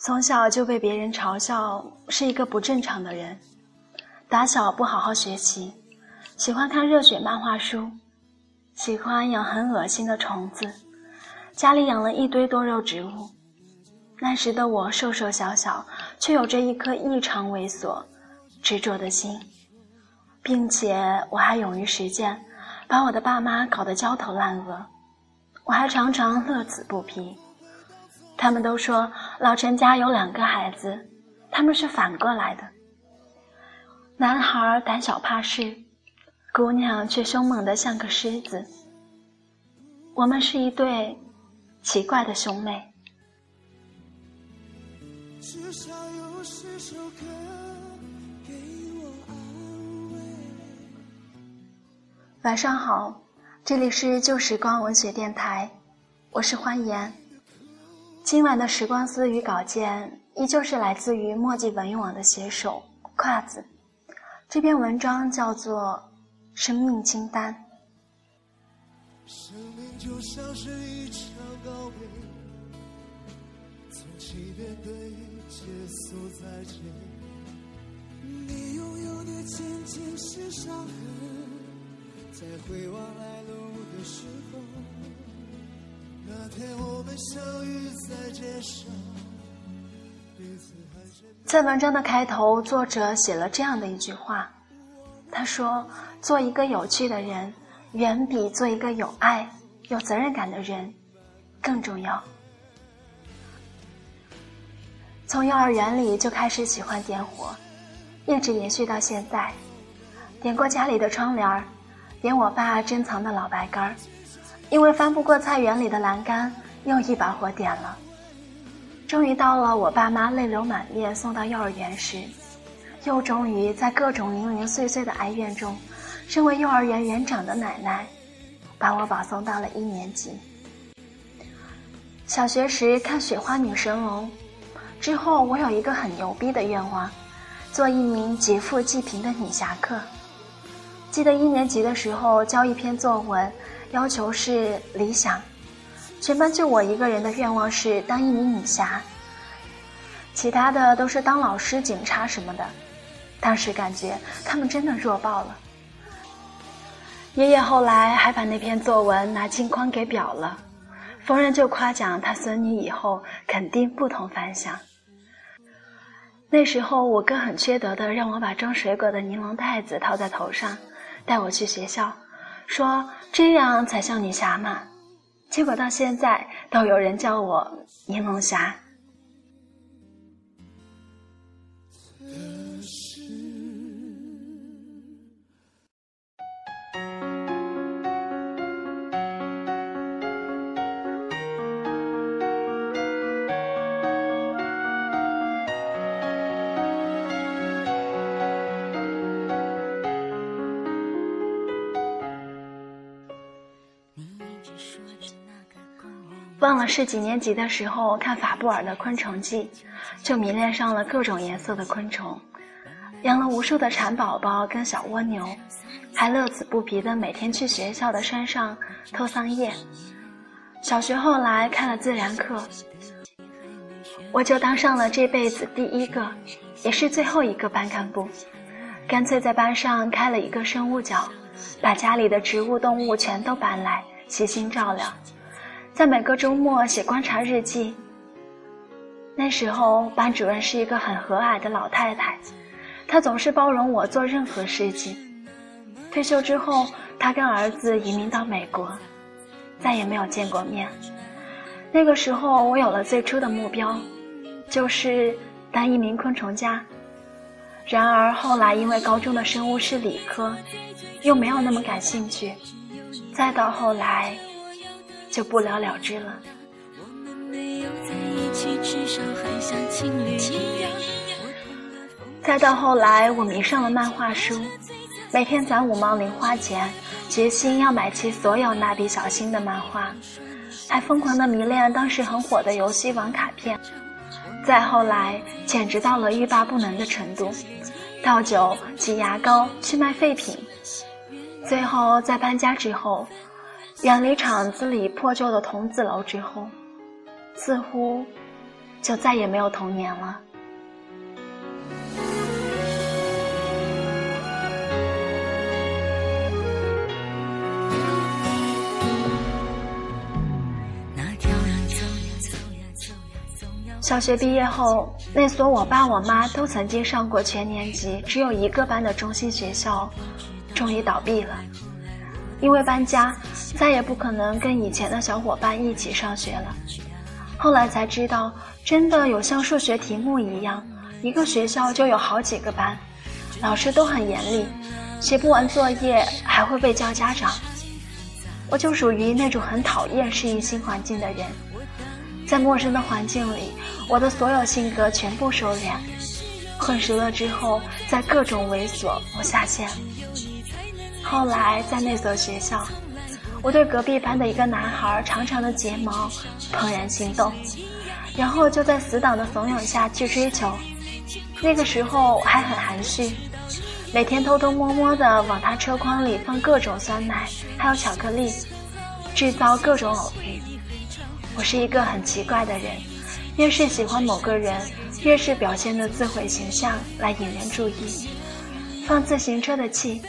从小就被别人嘲笑是一个不正常的人，打小不好好学习，喜欢看热血漫画书，喜欢养很恶心的虫子，家里养了一堆多肉植物。那时的我瘦瘦小小，却有着一颗异常猥琐、执着的心，并且我还勇于实践，把我的爸妈搞得焦头烂额，我还常常乐此不疲。他们都说老陈家有两个孩子，他们是反过来的：男孩胆小怕事，姑娘却凶猛的像个狮子。我们是一对奇怪的兄妹。至少有十首歌给我安慰。晚上好，这里是旧时光文学电台，我是欢颜。今晚的时光思语稿件依旧是来自于墨迹文艺网的写手胯子，这篇文章叫做《生命清单》。生命就像是一场告别，从起点对。结束再见。你拥有的仅仅是伤痕，在回望来路的时候，那天我们相遇在街上，在文章的开头，作者写了这样的一句话，他说：“做一个有趣的人，远比做一个有爱、有责任感的人更重要。”从幼儿园里就开始喜欢点火，一直延续到现在。点过家里的窗帘儿，点我爸珍藏的老白干儿，因为翻不过菜园里的栏杆，又一把火点了。终于到了我爸妈泪流满面送到幼儿园时，又终于在各种零零碎碎的哀怨中，身为幼儿园园长的奶奶，把我保送到了一年级。小学时看《雪花女神龙》。之后，我有一个很牛逼的愿望，做一名劫富济贫的女侠客。记得一年级的时候交一篇作文，要求是理想，全班就我一个人的愿望是当一名女侠，其他的都是当老师、警察什么的。当时感觉他们真的弱爆了。爷爷后来还把那篇作文拿镜框给裱了，逢人就夸奖他孙女以后肯定不同凡响。那时候，我哥很缺德的让我把装水果的尼龙袋子套在头上，带我去学校，说这样才像女侠嘛。结果到现在都有人叫我柠檬侠。忘了是几年级的时候看法布尔的《昆虫记》，就迷恋上了各种颜色的昆虫，养了无数的蚕宝宝跟小蜗牛，还乐此不疲的每天去学校的山上偷桑叶。小学后来开了自然课，我就当上了这辈子第一个，也是最后一个班干部，干脆在班上开了一个生物角，把家里的植物动物全都搬来，悉心照料。在每个周末写观察日记。那时候班主任是一个很和蔼的老太太，她总是包容我做任何事情。退休之后，她跟儿子移民到美国，再也没有见过面。那个时候，我有了最初的目标，就是当一名昆虫家。然而后来因为高中的生物是理科，又没有那么感兴趣。再到后来。就不了了之了。再到后来，我迷上了漫画书，每天攒五毛零花钱，决心要买齐所有蜡笔小新的漫画，还疯狂的迷恋当时很火的游戏王卡片。再后来，简直到了欲罢不能的程度，倒酒、挤牙膏、去卖废品。最后在搬家之后。远离厂子里破旧的童子楼之后，似乎就再也没有童年了。小学毕业后，那所我爸我妈都曾经上过全年级、只有一个班的中心学校，终于倒闭了。因为搬家，再也不可能跟以前的小伙伴一起上学了。后来才知道，真的有像数学题目一样，一个学校就有好几个班，老师都很严厉，写不完作业还会被叫家长。我就属于那种很讨厌适应新环境的人。在陌生的环境里，我的所有性格全部收敛。混熟了之后，在各种猥琐我下线。后来在那所学校，我对隔壁班的一个男孩长长的睫毛怦然心动，然后就在死党的怂恿下去追求。那个时候还很含蓄，每天偷偷摸摸的往他车筐里放各种酸奶，还有巧克力，制造各种偶遇。我是一个很奇怪的人，越是喜欢某个人，越是表现的自毁形象来引人注意，放自行车的气，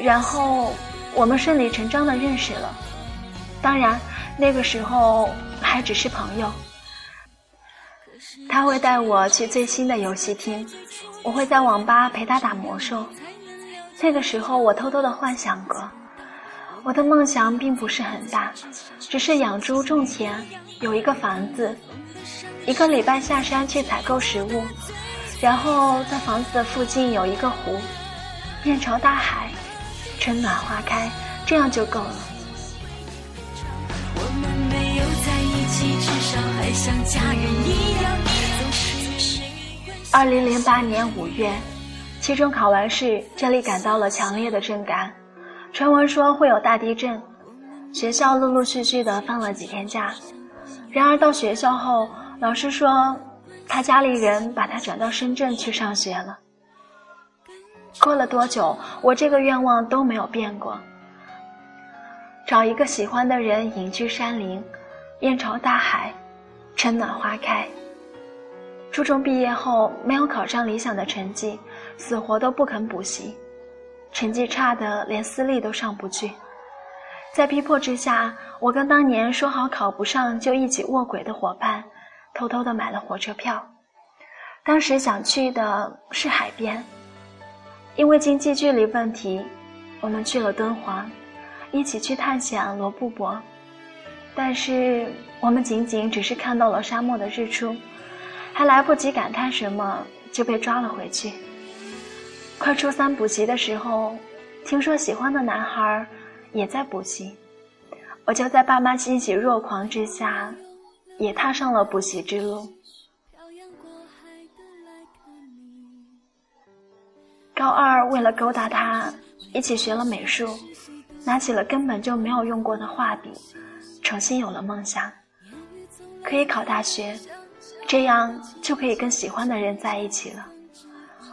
然后我们顺理成章的认识了。当然，那个时候还只是朋友。他会带我去最新的游戏厅，我会在网吧陪他打魔兽。那个时候，我偷偷的幻想过。我的梦想并不是很大，只是养猪种田，有一个房子，一个礼拜下山去采购食物，然后在房子的附近有一个湖，面朝大海，春暖花开，这样就够了。二零零八年五月，期中考完试，这里感到了强烈的震感。传闻说会有大地震，学校陆陆续续的放了几天假。然而到学校后，老师说他家里人把他转到深圳去上学了。过了多久，我这个愿望都没有变过。找一个喜欢的人，隐居山林，面朝大海，春暖花开。初中毕业后，没有考上理想的成绩，死活都不肯补习。成绩差的连私立都上不去，在逼迫之下，我跟当年说好考不上就一起卧轨的伙伴，偷偷的买了火车票。当时想去的是海边，因为经济距离问题，我们去了敦煌，一起去探险罗布泊。但是我们仅仅只是看到了沙漠的日出，还来不及感叹什么，就被抓了回去。快初三补习的时候，听说喜欢的男孩也在补习，我就在爸妈欣喜若狂之下，也踏上了补习之路。高二为了勾搭他，一起学了美术，拿起了根本就没有用过的画笔，重新有了梦想，可以考大学，这样就可以跟喜欢的人在一起了。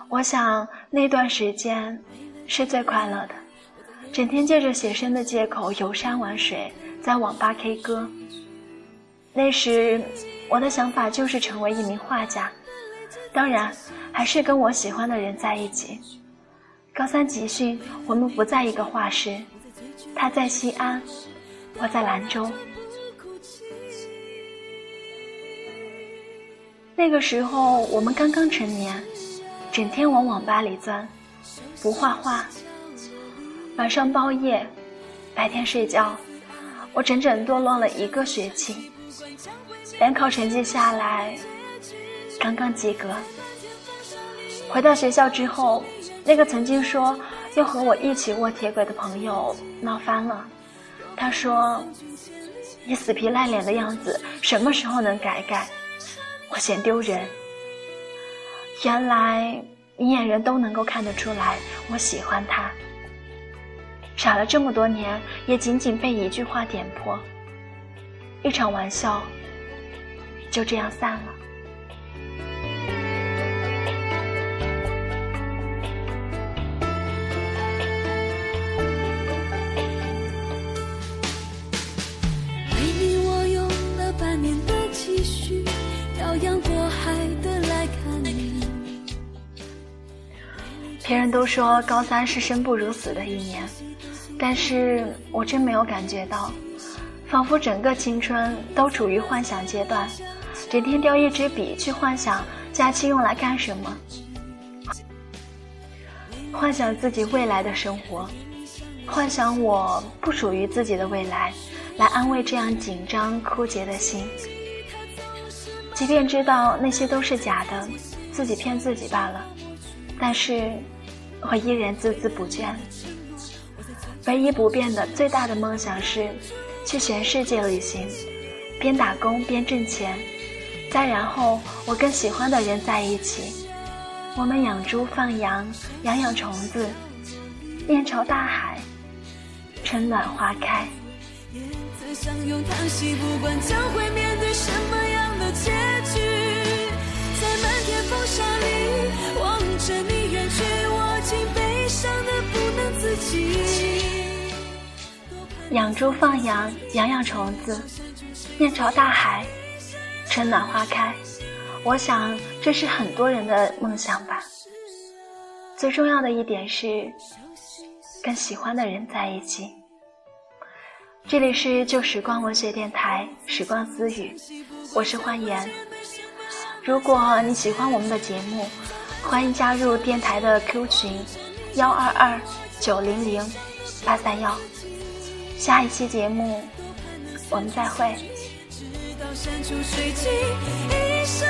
我想那段时间是最快乐的，整天借着写生的借口游山玩水，在网吧 K 歌。那时我的想法就是成为一名画家，当然还是跟我喜欢的人在一起。高三集训，我们不在一个画室，他在西安，我在兰州。那个时候我们刚刚成年。整天往网吧里钻，不画画，晚上包夜，白天睡觉。我整整堕落了一个学期，联考成绩下来，刚刚及格。回到学校之后，那个曾经说要和我一起卧铁轨的朋友闹翻了。他说：“你死皮赖脸的样子，什么时候能改改？”我嫌丢人。原来明眼人都能够看得出来，我喜欢他。傻了这么多年，也仅仅被一句话点破，一场玩笑，就这样散了。别人都说高三是生不如死的一年，但是我真没有感觉到，仿佛整个青春都处于幻想阶段，整天叼一支笔去幻想假期用来干什么，幻想自己未来的生活，幻想我不属于自己的未来，来安慰这样紧张枯竭的心。即便知道那些都是假的，自己骗自己罢了，但是我依然孜孜不倦。唯一不变的最大的梦想是去全世界旅行，边打工边挣钱，再然后我跟喜欢的人在一起，我们养猪放羊，养养虫子，面朝大海，春暖花开。不管将会面对什么样的结局，在漫天风沙里养猪放羊，养养虫子，面朝大海，春暖花开。我想这是很多人的梦想吧。最重要的一点是，跟喜欢的人在一起。这里是旧时光文学电台，时光私语，我是欢颜。如果你喜欢我们的节目，欢迎加入电台的 Q 群幺二二九零零八三幺。下一期节目，我们再会。直到山穷水尽，一生